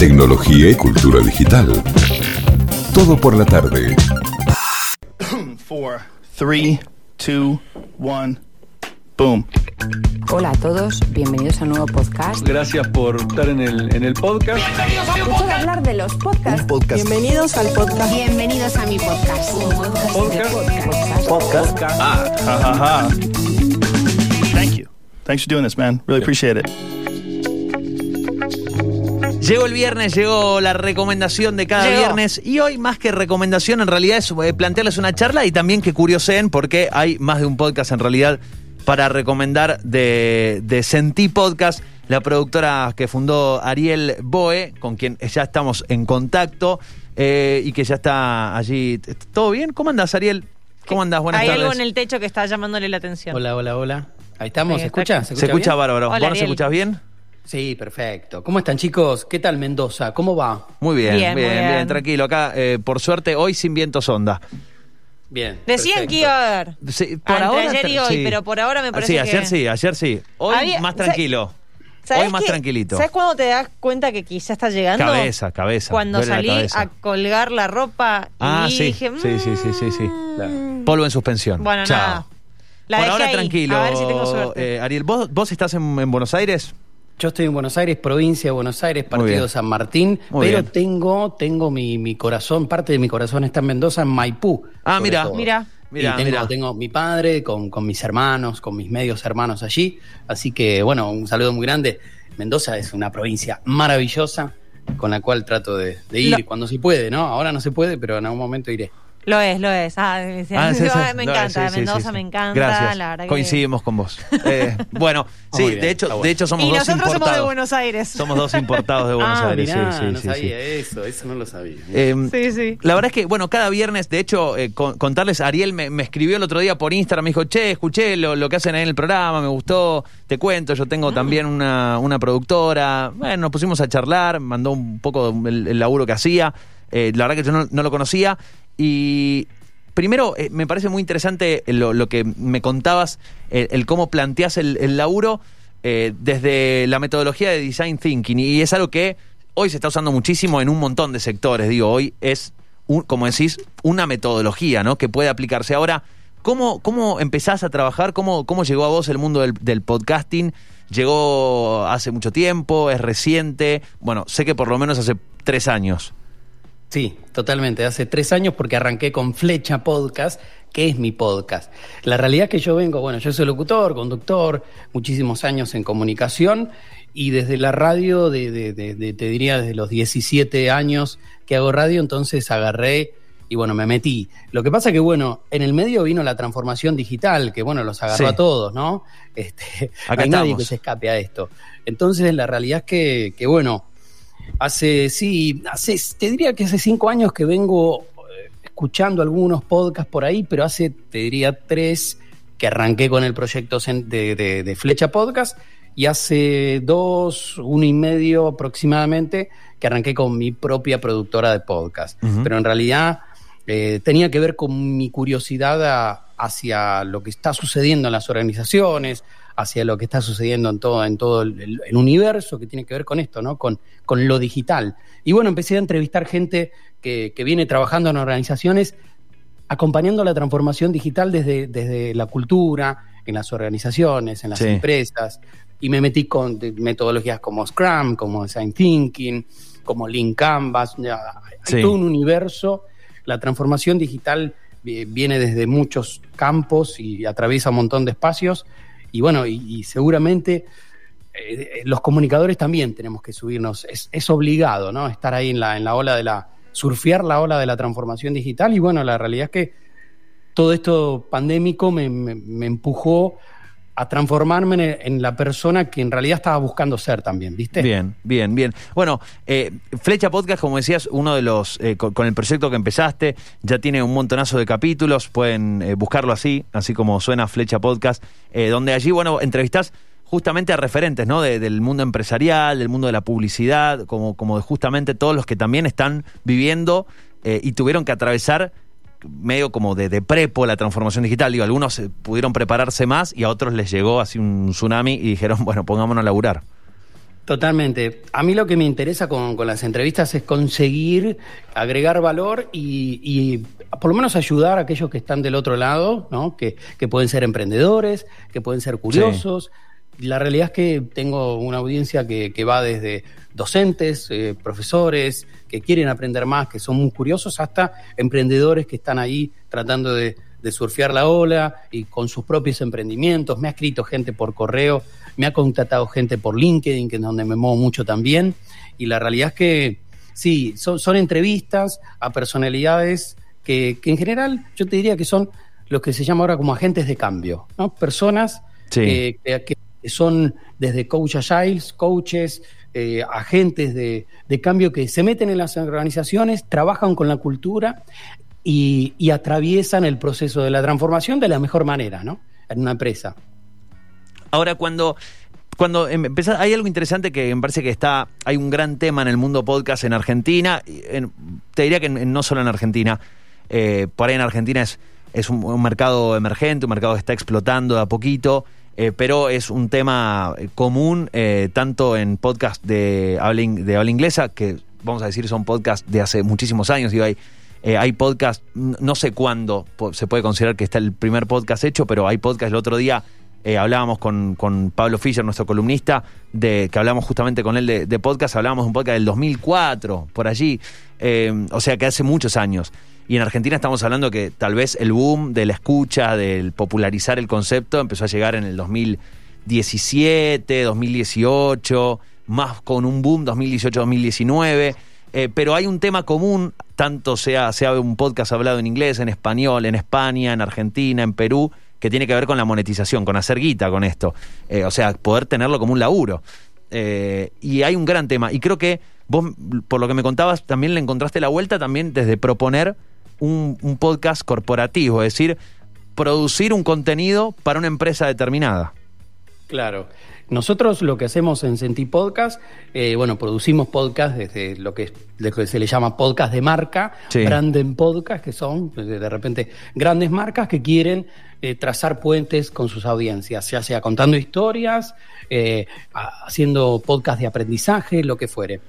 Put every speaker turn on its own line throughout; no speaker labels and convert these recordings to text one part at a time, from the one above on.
tecnología y cultura digital. Todo por la tarde.
4, 3, 2, 1, boom.
Hola a todos, bienvenidos a un nuevo podcast.
Gracias por estar en el, en el podcast.
Escuchar hablar de los podcasts.
Bienvenidos al podcast.
Bienvenidos a mi podcast.
Podcast.
Podcast. Ah, ha, ha, ha. Thank you. Thanks for doing this, man. Really appreciate it.
Llegó el viernes, llegó la recomendación de cada
Llegó.
viernes y hoy más que recomendación en realidad es eh, plantearles una charla y también que curioseen porque hay más de un podcast en realidad para recomendar de, de Sentí Podcast, la productora que fundó Ariel Boe, con quien ya estamos en contacto eh, y que ya está allí. ¿Todo bien? ¿Cómo andas Ariel? ¿Cómo andas? Buenas
Hay
tardes.
algo en el techo que está llamándole la atención.
Hola, hola, hola. Ahí estamos,
Ahí
¿se escucha?
Se escucha
bien?
bárbaro.
Hola,
¿Vos nos escuchás bien?
Sí, perfecto. ¿Cómo están, chicos? ¿Qué tal Mendoza? ¿Cómo va?
Muy bien, bien,
Bien,
bien,
muy bien.
tranquilo. Acá, eh, por suerte, hoy sin viento sonda.
Bien.
Decían
perfecto.
que iba a haber.
Sí, por
Entre
ahora
ayer y hoy,
sí.
pero por ahora me
Ah,
parece
Sí,
que...
ayer sí, ayer sí. Hoy
Había-
más tranquilo.
¿Sabés
Hoy más
qué?
tranquilito.
¿Sabes cuándo te das cuenta que quizá está llegando?
Cabeza, cabeza.
Cuando salí
cabeza.
a colgar la ropa y
Ah, sí.
dije...
Sí, sí, sí, sí, sí.
"Mm".
Polvo en suspensión.
Bueno,
Chao.
nada. La
por ahora
ahí.
tranquilo.
A ver si tengo suerte.
eh, Ariel, ¿vos, vos estás en, en Buenos Aires?
Yo estoy en Buenos Aires, provincia de Buenos Aires, partido San Martín,
Muy
pero
bien.
tengo tengo mi, mi corazón, parte de mi corazón está en Mendoza, en Maipú.
Ah, mira.
todo.
Mira.
Mira,
y tengo, tengo mi padre con, con mis hermanos, con mis medios hermanos allí. Así que, bueno, un saludo muy grande. Mendoza es una provincia maravillosa con la cual trato de, de ir cuando se puede, ¿no? Ahora no se puede, pero en algún momento iré.
Lo es, lo es. Ah, me,
Ah, sí, sí.
"Ay, me
No,
encanta,
sí, sí,
Mendoza
sí, sí.
me encanta.
Gracias.
La verdad que-
Coincidimos con vos. Eh, bueno, sí,
Muy bien,
de hecho,
bueno.
de hecho somos
Y
dos
nosotros somos
importados.
de Buenos Aires.
Somos dos importados de Buenos
ah,
Aires.
mirá,
sí, sí,
no
sí,
sabía
sí.
eso, eso no lo sabía.
Eh,
Sí, sí.
La verdad es que, bueno, cada viernes, de hecho, eh, con- contarles, Ariel me, me escribió el otro día por Instagram, me dijo, che, escuché lo, lo que hacen ahí en el programa, me gustó, te cuento, yo
Ah.
tengo también una, una productora. Bueno, nos pusimos a charlar, mandó un poco el, el laburo que hacía. Eh, la verdad que yo no, no lo conocía. Y primero, eh, me parece muy interesante lo, que me contabas, el, cómo planteas el, el laburo eh, desde la metodología de design thinking. Y es algo que hoy se está usando muchísimo en un montón de sectores. Digo, hoy es, un- como decís, una metodología ¿no? que puede aplicarse. Ahora, ¿cómo, cómo empezás a trabajar? ¿Cómo, ¿Cómo llegó a vos el mundo del podcasting? ¿Llegó hace mucho tiempo? ¿Es reciente? Bueno, sé que por lo menos hace tres años.
Sí, totalmente. Hace tres años porque arranqué con Flecha Podcast, que es mi podcast. La realidad es que yo vengo, bueno, yo soy locutor, conductor, muchísimos años en comunicación y desde la radio, de, de- de- de- te diría desde los 17 años que hago radio, entonces agarré y bueno, me metí. Lo que pasa que, bueno, en el medio vino la transformación digital, que bueno, los agarró
Sí.
a todos, ¿no? Este,
Acá
no hay nadie que se escape a esto. Entonces, la realidad es que, que bueno, Hace, sí, hace, te diría que hace cinco años que vengo eh, escuchando algunos podcasts por ahí, pero hace, te diría, tres que arranqué con el proyecto de, de- de Flecha Podcast y hace dos, uno y medio aproximadamente que arranqué con mi propia productora de podcast. Pero en realidad eh, tenía que ver con mi curiosidad a- hacia lo que está sucediendo en las organizaciones, hacia lo que está sucediendo en todo, en todo el, universo que tiene que ver con esto, ¿no? Con, con lo digital. Y bueno, empecé a entrevistar gente que, que viene trabajando en organizaciones acompañando la transformación digital desde, desde la cultura, en las organizaciones, en las
Sí.
empresas. Y me metí con metodologías como Scrum, como Design Thinking, como Lean Canvas. ya, Hay
Sí.
todo un universo. La transformación digital eh, viene desde muchos campos y atraviesa un montón de espacios. Y bueno, y, seguramente eh, los comunicadores también tenemos que subirnos. Es, es obligado, ¿no? Estar ahí en la, en la ola de la. surfear la ola de la transformación digital. Y bueno, la realidad es que todo esto pandémico me- me empujó a transformarme en, la persona que en realidad estaba buscando ser también, ¿viste?
Bien, bien, bien. Bueno, eh, Flecha Podcast, como decías, uno de los, eh, con, el proyecto que empezaste, ya tiene un montonazo de capítulos, pueden eh, buscarlo así, así como suena Flecha Podcast, donde allí, bueno, entrevistás justamente a referentes, ¿no? De- del mundo empresarial, del mundo de la publicidad, como, como de justamente todos los que también están viviendo y tuvieron que atravesar medio como de, de prepo la transformación digital. Digo, algunos eh, pudieron prepararse más y a otros les llegó así un tsunami y dijeron, bueno, pongámonos a laburar.
Totalmente. A mí lo que me interesa con, con las entrevistas es conseguir agregar valor y, y, por lo menos ayudar a aquellos que están del otro lado, ¿no? que, que pueden ser emprendedores, que pueden ser curiosos. La realidad es que tengo una audiencia que, que va desde docentes, eh, profesores, que quieren aprender más, que son muy curiosos, hasta emprendedores que están ahí tratando de, de surfear la ola y con sus propios emprendimientos. Me ha escrito gente por correo, me ha contactado gente por LinkedIn, que es donde me muevo mucho también. Y la realidad es que sí, son, son entrevistas a personalidades que, que, en general yo te diría que son los que se llaman ahora como agentes de cambio, ¿no? Personas
Sí.
que, que- que son desde coach agiles, coaches, eh, agentes de, de cambio que se meten en las organizaciones, trabajan con la cultura y, atraviesan el proceso de la transformación de la mejor manera, ¿no? En una empresa.
Ahora, cuando, cuando em- empezás- hay algo interesante que me parece que está, hay un gran tema en el mundo podcast en Argentina, te diría que no solo en Argentina, eh, por ahí en Argentina es, es un, un mercado emergente, un mercado que está explotando de a poquito, eh, pero es un tema eh, común eh, tanto en podcast de habla, de habla inglesa, que vamos a decir son podcasts de hace muchísimos años, digo, hay, eh, hay podcast, no sé cuándo se puede considerar que está el primer podcast hecho, pero hay podcast el otro día eh, hablábamos con, con Pablo Fischer, nuestro columnista, de que hablamos justamente con él de, podcast, hablábamos de un podcast del 2004, por allí, eh, o sea que hace muchos años. Y en Argentina estamos hablando que tal vez el boom de la escucha, del popularizar el concepto, empezó a llegar en el 2017, 2018, más con un boom 2018-2019. Eh, pero hay un tema común, tanto sea, sea un podcast hablado en inglés, en español, en España, en Argentina, en Perú, que tiene que ver con la monetización, con hacer guita con esto. Eh, o sea, poder tenerlo como un laburo. Eh, y hay un gran tema. Y creo que vos, por lo que me contabas, también le encontraste la vuelta también desde proponer un, un podcast corporativo, es decir, producir un contenido para una empresa determinada.
Claro. Nosotros lo que hacemos en Sentí Podcast, eh, bueno, producimos podcast desde lo que, lo que se le llama podcast de marca,
Sí.
branden podcast, que son pues, de repente grandes marcas que quieren eh, trazar puentes con sus audiencias, ya sea contando historias, eh, haciendo podcast de aprendizaje, lo que fuere.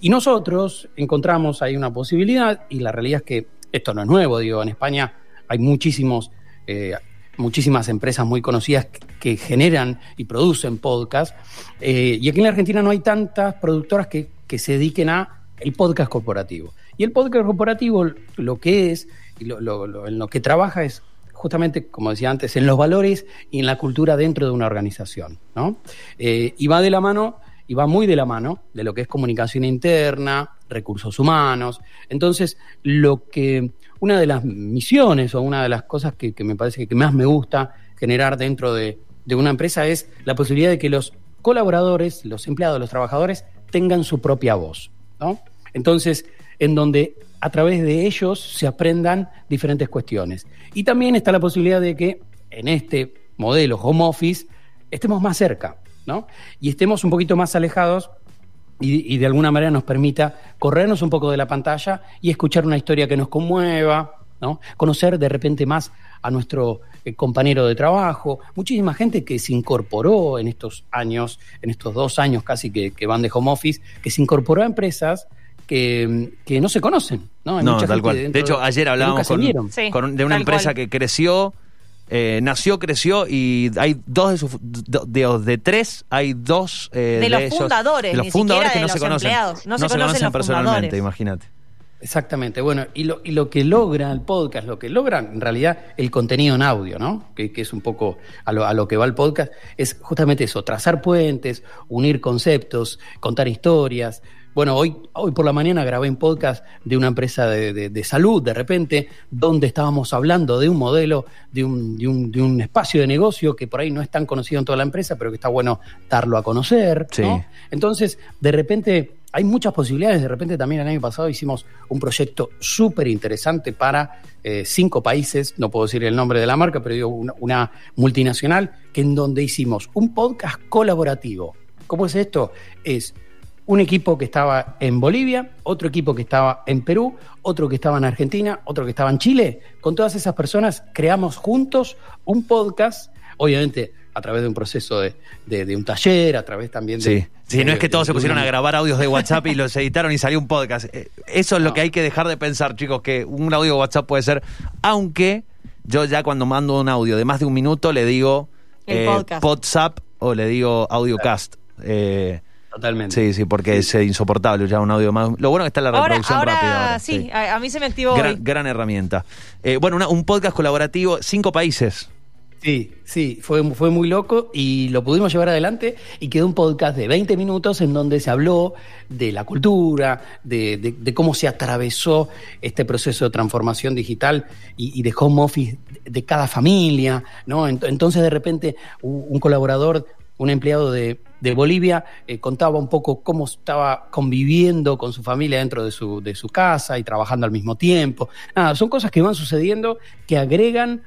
Y nosotros encontramos ahí una posibilidad, y la realidad es que esto no es nuevo, digo, en España hay muchísimos eh, muchísimas empresas muy conocidas que, generan y producen podcast. Eh, y aquí en la Argentina no hay tantas productoras que, que se dediquen a el podcast corporativo. Y el podcast corporativo lo que es, y lo, lo- lo- en lo que trabaja es justamente, como decía antes, en los valores y en la cultura dentro de una organización. ¿no? Eh, y va de la mano, y va muy de la mano de lo que es comunicación interna, recursos humanos. Entonces, lo que una de las misiones o una de las cosas que, que me parece que más me gusta generar dentro de, de una empresa es la posibilidad de que los colaboradores, los empleados, los trabajadores tengan su propia voz. ¿no? Entonces, en donde a través de ellos se aprendan diferentes cuestiones. Y también está la posibilidad de que en este modelo home office estemos más cerca, ¿no? Y estemos un poquito más alejados y, y de alguna manera nos permita corrernos un poco de la pantalla y escuchar una historia que nos conmueva, ¿no? Conocer de repente más a nuestro eh, compañero de trabajo, muchísima gente que se incorporó en estos años, en estos dos años casi que, que van de home office, que se incorporó a empresas que, que no se conocen, ¿no? Hay
No,
mucha
tal
gente
cual. De hecho, ayer
que
hablábamos con,
vieron.
Sí,
con- de una empresa
cual.
que creció, eh, nació, creció y hay dos de sus de, de- de tres, hay dos eh,
De los
ellos-
fundadores,
de los
ni
fundadores
siquiera
que
de
no se
los
conocen.
empleados. No se conocen los
personalmente, imagínate.
Exactamente, bueno, y lo, y lo que logra el podcast, lo que logra en realidad el contenido en audio, ¿no? Que, que es un poco a lo, a lo que va el podcast, es justamente eso, trazar puentes, unir conceptos, contar historias. Bueno, hoy, hoy por la mañana grabé un podcast de una empresa de, de- de salud, de repente, donde estábamos hablando de un modelo, de un, de, un, de un espacio de negocio que por ahí no es tan conocido en toda la empresa, pero que está bueno darlo a conocer,
Sí.
¿no? Entonces, de repente, hay muchas posibilidades. De repente, también el año pasado hicimos un proyecto súper interesante para eh, cinco países, no puedo decir el nombre de la marca, pero digo una, una multinacional, que en donde hicimos un podcast colaborativo. ¿Cómo es esto? Es un equipo que estaba en Bolivia, otro equipo que estaba en Perú, otro que estaba en Argentina, otro que estaba en Chile. Con todas esas personas creamos juntos un podcast, obviamente a través de un proceso de, de- de un taller, a través también de...
Sí, sí no es que todos se pusieron a grabar audios de WhatsApp y los editaron y salió un podcast. Eh, Eso es lo
No.
que hay que dejar de pensar, chicos, que un audio de WhatsApp puede ser, aunque yo ya cuando mando un audio de más de un minuto le digo
El podcast.
WhatsApp o le digo audiocast. Eh,
Totalmente.
sí, sí, porque es eh, insoportable ya un audio más. Lo bueno es que está la reproducción
ahora,
rápida. ahora,
sí, A, a mí se me activó
Gran,
hoy.
gran herramienta. Eh, bueno, una- un podcast colaborativo, cinco países.
Sí, sí, fue, fue muy loco y lo pudimos llevar adelante y quedó un podcast de 20 minutos en donde se habló de la cultura, de, de- de cómo se atravesó este proceso de transformación digital y, y de home office de cada familia, ¿no? Ent- Entonces de repente un colaborador, un empleado de, de Bolivia eh, contaba un poco cómo estaba conviviendo con su familia dentro de su, de su casa y trabajando al mismo tiempo. Nada, son cosas que van sucediendo que agregan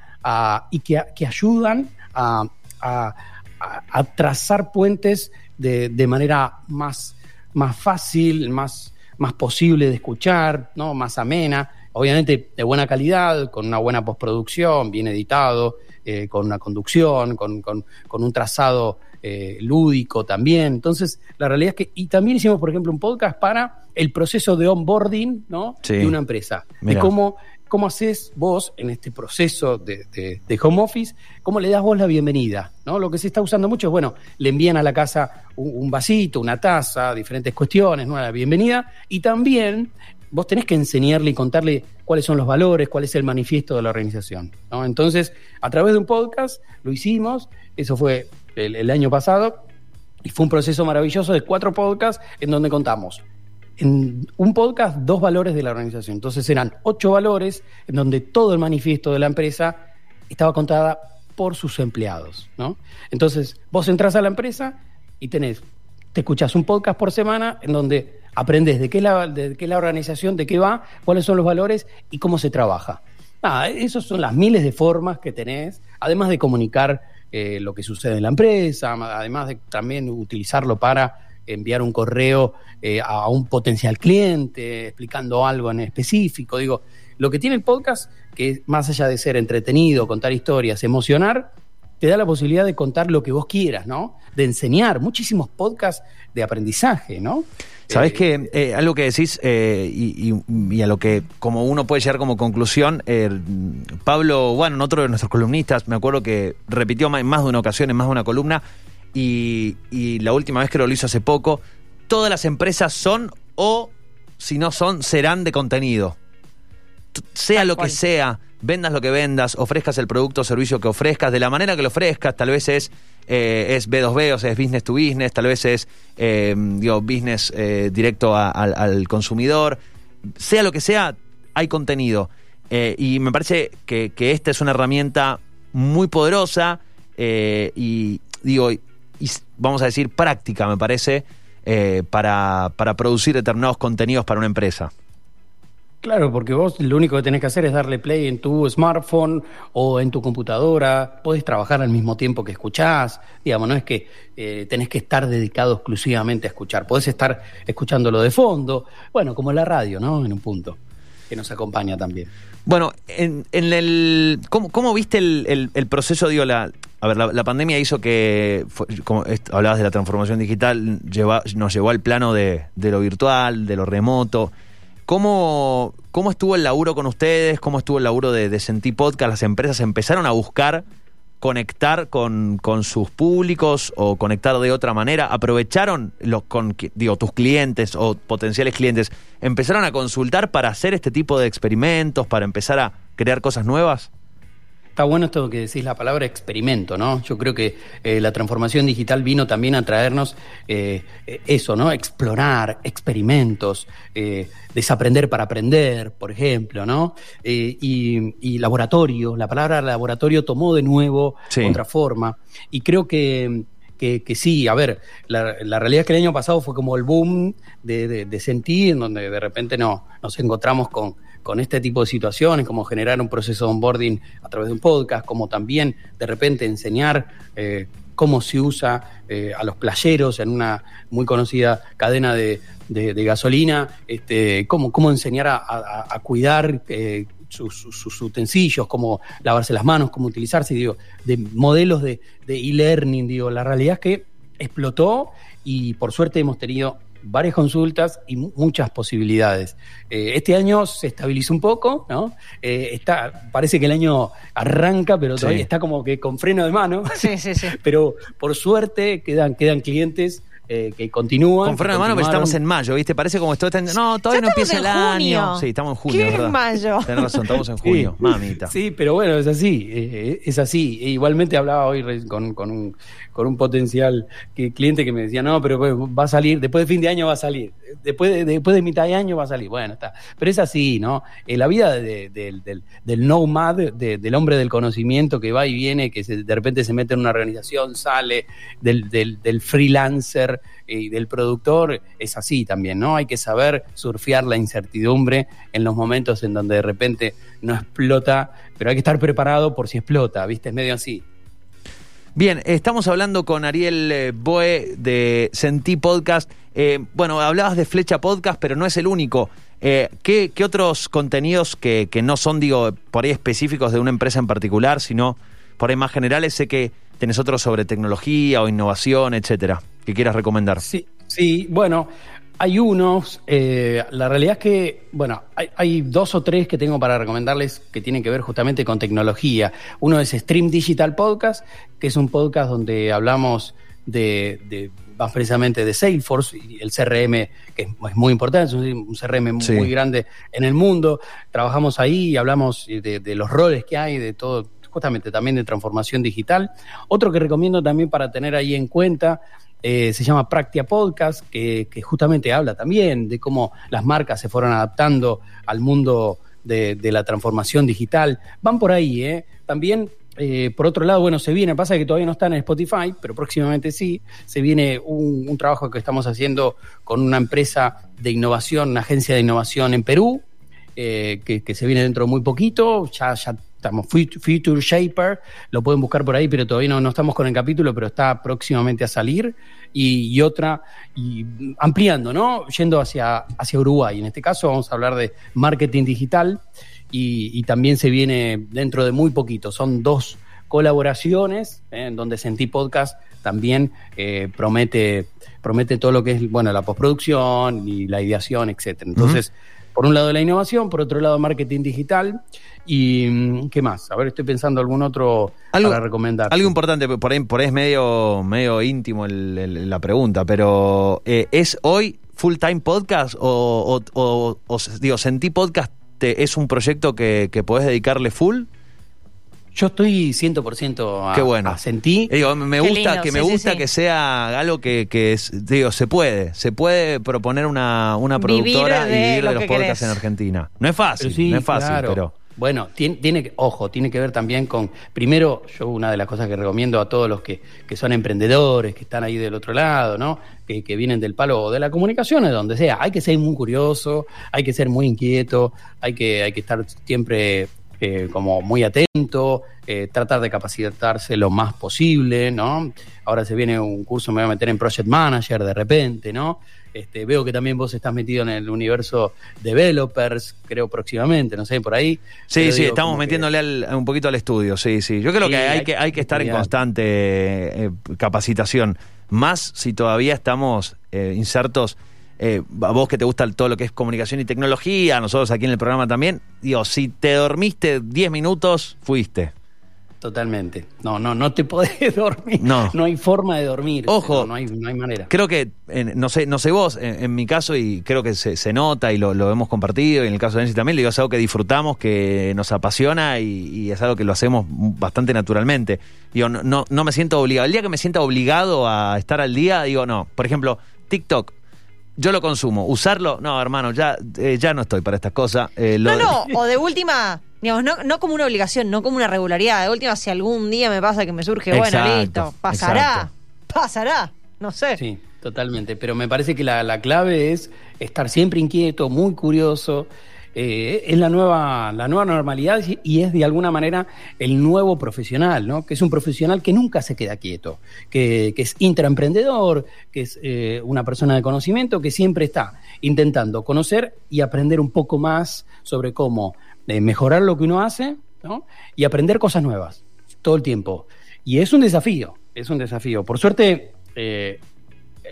y que, que ayudan a, a- a- a trazar puentes de, de manera más, más fácil, más, más posible de escuchar, ¿no? más amena, obviamente de buena calidad, con una buena postproducción, bien editado, eh, con una conducción, con, con- con un trazado eh, lúdico también. Entonces, la realidad es que, y también hicimos, por ejemplo, un podcast para el proceso de onboarding ¿no?
Sí.
de una empresa,
Mirá.
de cómo ¿Cómo haces vos en este proceso de, de- de home office? ¿Cómo le das vos la bienvenida? ¿no? Lo que se está usando mucho es, bueno, le envían a la casa un, un vasito, una taza, diferentes cuestiones, ¿no? La bienvenida. Y también vos tenés que enseñarle y contarle cuáles son los valores, cuál es el manifiesto de la organización. ¿no? Entonces, a través de un podcast lo hicimos, eso fue el, año pasado, y fue un proceso maravilloso de cuatro podcasts en donde contamos en un podcast dos valores de la organización. Entonces eran ocho valores en donde todo el manifiesto de la empresa estaba contada por sus empleados. ¿no? Entonces vos entras a la empresa y tenés, te escuchás un podcast por semana en donde aprendes de qué, es la, de qué la organización, de qué va, cuáles son los valores y cómo se trabaja. Nada, esas son las miles de formas que tenés, además de comunicar eh, lo que sucede en la empresa, además de también utilizarlo para enviar un correo eh, a un potencial cliente explicando algo en específico. Digo, lo que tiene el podcast, que más allá de ser entretenido, contar historias, emocionar, te da la posibilidad de contar lo que vos quieras, ¿no? De enseñar muchísimos podcasts de aprendizaje, ¿no?
Sabes
Eh,
que eh, algo que decís eh, y, y- y a lo que como uno puede llegar como conclusión, eh, Pablo, bueno, otro de nuestros columnistas, me acuerdo que repitió en más de una ocasión, en más de una columna, y, y la última vez que lo hizo hace poco, todas las empresas son o si no son, serán de contenido. Sea
Tal
lo
cual.
que sea, vendas lo que vendas, ofrezcas el producto o servicio que ofrezcas, de la manera que lo ofrezcas, tal vez es, eh, es B2B, o sea, es business to business, tal vez es eh, digo, business eh, directo al, consumidor. Sea lo que sea, hay contenido. Y me parece que, que esta es una herramienta muy poderosa y, digo, y vamos a decir práctica, me parece, para, para producir determinados contenidos para una empresa.
Claro, porque vos lo único que tenés que hacer es darle play en tu smartphone o en tu computadora. Podés trabajar al mismo tiempo que escuchás. Digamos, no es que eh, tenés que estar dedicado exclusivamente a escuchar. Podés estar escuchándolo de fondo. Bueno, como la radio, ¿no? En un punto, que nos acompaña también.
Bueno, en, en el, ¿cómo, viste el, el- el proceso? Digo, la, a ver, la, pandemia hizo que, fue- como hablabas de la transformación digital, lleva- nos llevó al plano de, de lo virtual, de lo remoto. ¿Cómo, ¿Cómo estuvo el laburo con ustedes? ¿Cómo estuvo el laburo de, de Sentí Podcast? ¿Las empresas empezaron a buscar conectar con, con sus públicos o conectar de otra manera? ¿Aprovecharon los con, digo, tus clientes o potenciales clientes? ¿Empezaron a consultar para hacer este tipo de experimentos, para empezar a crear cosas nuevas?
Está bueno esto que decís la palabra experimento, ¿no? Yo creo que eh, la transformación digital vino también a traernos eh, eso, ¿no? Explorar, experimentos, eh, desaprender para aprender, por ejemplo, ¿no? Y, y laboratorio, la palabra laboratorio tomó de nuevo
Sí.
otra forma. Y creo que, que, que sí, a ver, la, la realidad es que el año pasado fue como el boom de, de, de sentir, en donde de repente no, nos encontramos con, con este tipo de situaciones, como generar un proceso de onboarding a través de un podcast, como también de repente enseñar eh, cómo se usa eh, a los playeros en una muy conocida cadena de, gasolina, este, cómo, cómo enseñar a, cuidar eh, sus, sus- utensilios, cómo lavarse las manos, cómo utilizarse, digo, de modelos de de e-learning, digo, la realidad es que explotó y por suerte hemos tenido varias consultas y mu- muchas posibilidades. Eh, este año se estabilizó un poco, ¿no? Eh, está, parece que el año arranca, pero todavía
Sí.
está como que con freno de mano.
Sí, sí, sí.
Pero por suerte quedan, quedan clientes eh, que continúan.
Con freno de mano, pero estamos en mayo, ¿viste? Parece como esto está en- No, todavía no empieza el
en junio.
año. Sí, estamos en junio,
¿Qué
¿verdad?
mayo?
Tenés razón, estamos en junio.
Sí.
Mamita.
Sí, pero bueno, es así, eh, es así. E igualmente hablaba hoy con, con un, con un potencial cliente que me decía, no, pero pues, va a salir, después de fin de año va a salir, después de, después de mitad de año va a salir. Bueno, está. Pero es así, ¿no? Eh, la vida de- de- del, del nomad, de- del hombre del conocimiento que va y viene, que se- de repente se mete en una organización, sale, del, del, del freelancer eh, y del productor, es así también, ¿no? Hay que saber surfear la incertidumbre en los momentos en donde de repente no explota, pero hay que estar preparado por si explota, ¿viste? Es medio así.
Bien, estamos hablando con Ariel eh, Boe de Sentí Podcast. Eh, bueno, hablabas de Flecha Podcast, pero no es el único. Eh, ¿qué, otros contenidos que, que no son, digo, por ahí específicos de una empresa en particular, sino por ahí más generales? Sé que tenés otros sobre tecnología o innovación, etcétera, que quieras recomendar.
Sí, sí, bueno, hay unos, eh, la realidad es que, bueno, hay, hay dos o tres que tengo para recomendarles que tienen que ver justamente con tecnología. Uno es Stream Digital Podcast, que es un podcast donde hablamos de, de más precisamente de Salesforce y el CRM, que es, muy importante, es un, un CRM
Sí.
muy grande en el mundo. Trabajamos ahí y hablamos de, de los roles que hay, de todo, justamente también de transformación digital. Otro que recomiendo también para tener ahí en cuenta eh, se llama Practia Podcast, que, justamente habla también de cómo las marcas se fueron adaptando al mundo de, la transformación digital. Van por ahí, ¿eh? También, eh, por otro lado, bueno, se viene, pasa que todavía no está en Spotify, pero próximamente sí, se viene un, trabajo que estamos haciendo con una empresa de innovación, una agencia de innovación en Perú, eh, que, se viene dentro de muy poquito, ya estamos Fut- Future Shaper, lo pueden buscar por ahí, pero todavía no, no estamos con el capítulo, pero está próximamente a salir, y, y otra, y ampliando, ¿no? Yendo hacia, hacia Uruguay. En este caso vamos a hablar de marketing digital, y, y también se viene dentro de muy poquito, son dos colaboraciones, ¿eh? en donde Sentí Podcast también eh, promete, promete todo lo que es bueno la postproducción y la ideación, etcétera. Entonces, por un lado la innovación, por otro lado marketing digital y mm, ¿qué más? A ver, estoy pensando algún otro
Algo-
para recomendar.
Algo importante, por ahí, por ahí es medio, medio íntimo el- el- la pregunta, pero eh, ¿es hoy full time podcast o, o- o- o, digo, Sentí Podcast te- es un proyecto que, que podés dedicarle full?
Yo estoy 100% a,
Qué bueno.
a Sentí.
Eh, Digo, me
Qué
gusta
lindo,
que me
sí,
gusta
sí.
que sea algo que, que es, digo, se puede, se puede proponer una, una
Vivir
productora
de
y vivir
lo
de los podcasts
querés.
en Argentina. No es fácil,
sí,
no es fácil,
claro.
pero
Bueno, tiene, tiene que, ojo, tiene que ver también con, primero, yo una de las cosas que recomiendo a todos los que, que son emprendedores, que están ahí del otro lado, ¿no? Que, que vienen del palo de la comunicación, de donde sea, hay que ser muy curioso, hay que ser muy inquieto, hay que, hay que estar siempre eh, como muy atento, eh, tratar de capacitarse lo más posible, ¿no? Ahora se viene un curso, me voy a meter en Project Manager de repente, ¿no? Este, veo que también vos estás metido en el universo developers, creo próximamente, no sé, por ahí.
Sí, sí, estamos
que-
metiéndole al- un poquito al estudio, sí, sí. Yo creo
Sí,
que hay,
hay
que hay que estar en constante eh, capacitación, más si todavía estamos insertos. Eh, a vos que te gusta todo lo que es comunicación y tecnología, nosotros aquí en el programa también, digo, si te dormiste 10 minutos, fuiste.
Totalmente. No, no, no te podés dormir.
No.
No hay forma de dormir.
Ojo.
No, no hay, no hay manera.
Creo que, en- no sé no sé vos, en, en mi caso, y creo que se, se nota y lo, lo hemos compartido, y en el caso de Nancy también, le digo, es algo que disfrutamos, que nos apasiona y, y es algo que lo hacemos bastante naturalmente. Digo, no, no, no me siento obligado. El día que me sienta obligado a estar al día, digo, no. Por ejemplo, TikTok. Yo lo consumo. Usarlo, no, hermano, ya, eh, ya no estoy para estas cosas. Eh, lo-
No, no, o de última, digamos, no, no como una obligación, no como una regularidad. De última, si algún día me pasa que me surge, bueno, listo, pasará,
exacto.
pasará, no sé.
Sí, totalmente. Pero me parece que la, la clave es estar siempre inquieto, muy curioso eh, es la nueva, la nueva normalidad y es de alguna manera el nuevo profesional, ¿no? Que es un profesional que nunca se queda quieto, que, que es intraemprendedor, que es eh, una persona de conocimiento, que siempre está intentando conocer y aprender un poco más sobre cómo eh, mejorar lo que uno hace, ¿no? Y aprender cosas nuevas todo el tiempo. Y es un desafío, es un desafío. Por suerte,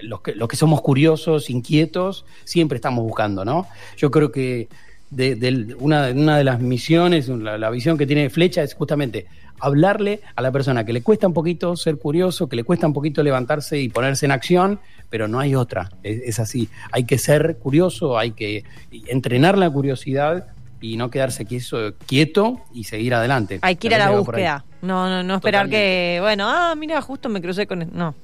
los, que, los que somos curiosos, inquietos, siempre estamos buscando, ¿no? Yo creo que de, de una, una, de las misiones, la, la, visión que tiene Flecha es justamente hablarle a la persona que le cuesta un poquito ser curioso, que le cuesta un poquito levantarse y ponerse en acción, pero no hay otra, es, es así. Hay que ser curioso, hay que entrenar la curiosidad y no quedarse quieto, quieto y seguir adelante.
Hay que ir a la búsqueda, no, no, no esperar Totalmente. que, bueno, ah, mira, justo me crucé con... No,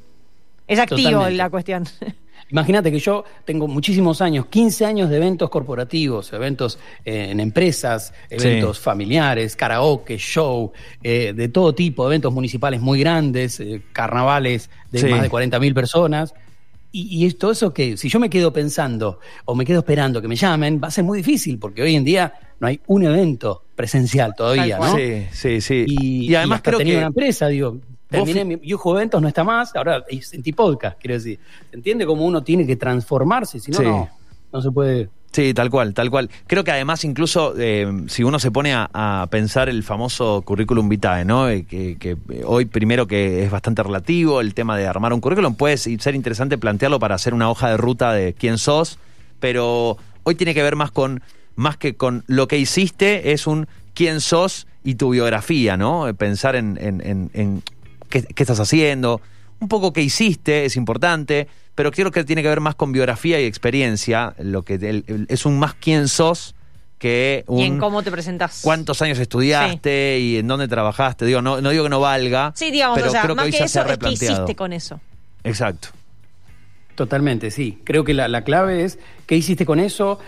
es activo Totalmente. la cuestión.
Imagínate que yo tengo muchísimos años, 15 años de eventos corporativos, eventos eh, en empresas, eventos sí. familiares, karaoke, show, eh, de todo tipo, eventos municipales muy grandes, eh, carnavales de sí. más de 40 mil personas. Y, y es todo eso que, si yo me quedo pensando o me quedo esperando que me llamen, va a ser muy difícil, porque hoy en día no hay un evento presencial todavía, ¿no?
Sí, sí, sí.
Y,
y además
y
creo
tenía
que...
una empresa, digo, terminé mi Yujo Eventos, no está más, ahora sentí podcast, quiero decir. ¿Se entiende cómo uno tiene que transformarse? Si no,
Sí.
no, no se puede.
Sí, tal cual, tal cual. Creo que además incluso eh, si uno se pone a, a pensar el famoso currículum vitae, ¿no? Eh, que, que hoy primero que es bastante relativo el tema de armar un currículum, puede ser interesante plantearlo para hacer una hoja de ruta de quién sos, pero hoy tiene que ver más con más que con lo que hiciste es un quién sos y tu biografía, ¿no? Pensar en, en, en, en qué, qué estás haciendo, un poco qué hiciste es importante, pero creo que tiene que ver más con biografía y experiencia, lo que el- el- es un más quién sos que un
y en cómo te presentas.
cuántos años estudiaste y en dónde trabajaste. Digo, no, no digo que no valga,
Sí, digamos,
pero
o sea,
creo que
más que eso es qué
replanteado.
hiciste con eso.
Exacto.
Totalmente, sí. Creo que la, la clave es qué hiciste con eso,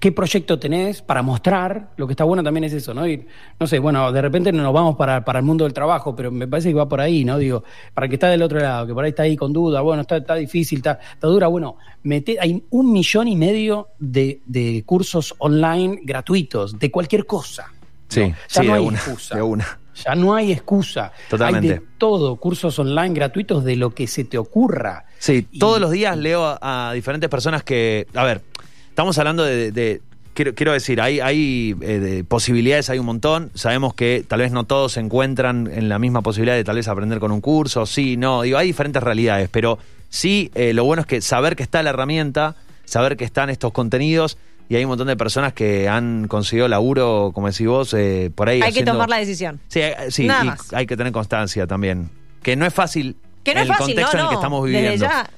qué, proyecto tenés para mostrar. Lo que está bueno también es eso, ¿no? Y, no sé, bueno, de repente nos vamos para, para el mundo del trabajo, pero me parece que va por ahí, ¿no? Digo, para el que está del otro lado, que por ahí está ahí con duda, bueno, está, está difícil, está, está dura, bueno, mete, hay un millón y medio de, de cursos online gratuitos, de cualquier cosa.
Sí,
¿no? Ya
sí,
no
de
hay
una,
excusa.
de una.
Ya no hay excusa.
Totalmente.
Hay de todo, cursos online gratuitos de lo que se te ocurra.
Sí,
Y-
todos los días leo a, a diferentes personas que, a ver, estamos hablando de, de- quiero, quiero decir, hay, hay eh, de posibilidades, hay un montón. Sabemos que tal vez no todos se encuentran en la misma posibilidad de tal vez aprender con un curso, sí, no, digo, hay diferentes realidades, pero sí, eh, lo bueno es que saber que está la herramienta, saber que están estos contenidos. Y hay un montón de personas que han conseguido laburo, como decís vos, eh, por ahí.
Hay que tomar la decisión.
Sí, eh, sí
Nada
y
más.
hay que tener constancia también. Que no es fácil
Que no
en
es
el
fácil,
contexto
no,
en el que
no.
estamos
Desde
viviendo.
ya,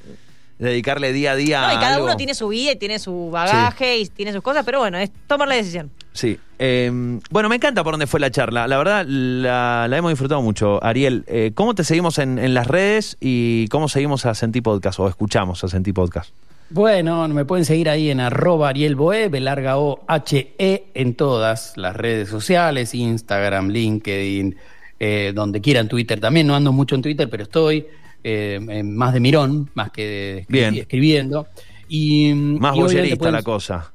Dedicarle día a día
no, y
a
cada
algo.
uno tiene su vida y tiene su bagaje y tiene sus cosas, pero bueno, es tomar la decisión.
Sí. Eh, bueno, me encanta por dónde fue la charla. La verdad, la, la hemos disfrutado mucho. Ariel, eh, ¿cómo te seguimos en, en las redes y cómo seguimos a Sentí Podcast o escuchamos a Sentí Podcast?
Bueno, me pueden seguir ahí en arroba Ariel Boe, B larga O H E en todas las redes sociales, Instagram, LinkedIn, eh, donde quieran, Twitter también. No ando mucho en Twitter, pero estoy eh, más de mirón, más que de escri-
Bien.
escribiendo. Y,
Más
y obviamente
bollerista
pueden-
la cosa.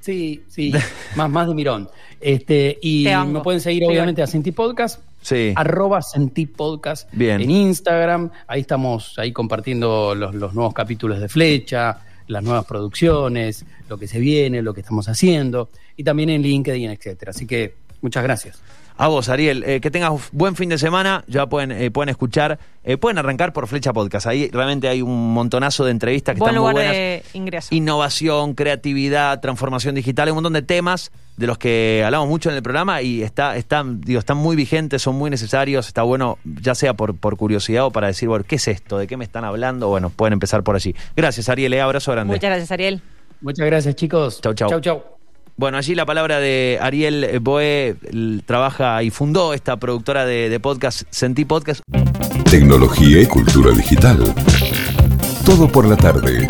Sí, sí, más, más de mirón. Este, y me pueden seguir obviamente a Sentí Podcast,
Sí.
arroba Sentí Podcast
Bien.
en Instagram. Ahí estamos ahí compartiendo los, los nuevos capítulos de Flecha, las nuevas producciones, lo que se viene, lo que estamos haciendo, y también en LinkedIn, etcétera. Así que muchas gracias.
A vos, Ariel, eh, que tengas buen fin de semana. Ya pueden, eh, pueden escuchar, eh, pueden arrancar por Flecha Podcast. Ahí realmente hay un montonazo de entrevistas que
Buen
están muy
lugar
buenas.
de ingreso.
innovación, creatividad, transformación digital, un montón de temas de los que hablamos mucho en el programa y está, están, digo, están muy vigentes, son muy necesarios, está bueno, ya sea por, por curiosidad o para decir, bueno, ¿qué es esto? ¿De qué me están hablando? Bueno, pueden empezar por allí. Gracias, Ariel, eh, abrazo grande.
Muchas gracias, Ariel.
Muchas gracias, chicos.
Chau, chau.
Chau, chau.
Bueno, allí la palabra de Ariel Boe, trabaja y fundó esta productora de, de podcast, Sentí Podcast.
Tecnología y cultura digital. Todo por la tarde.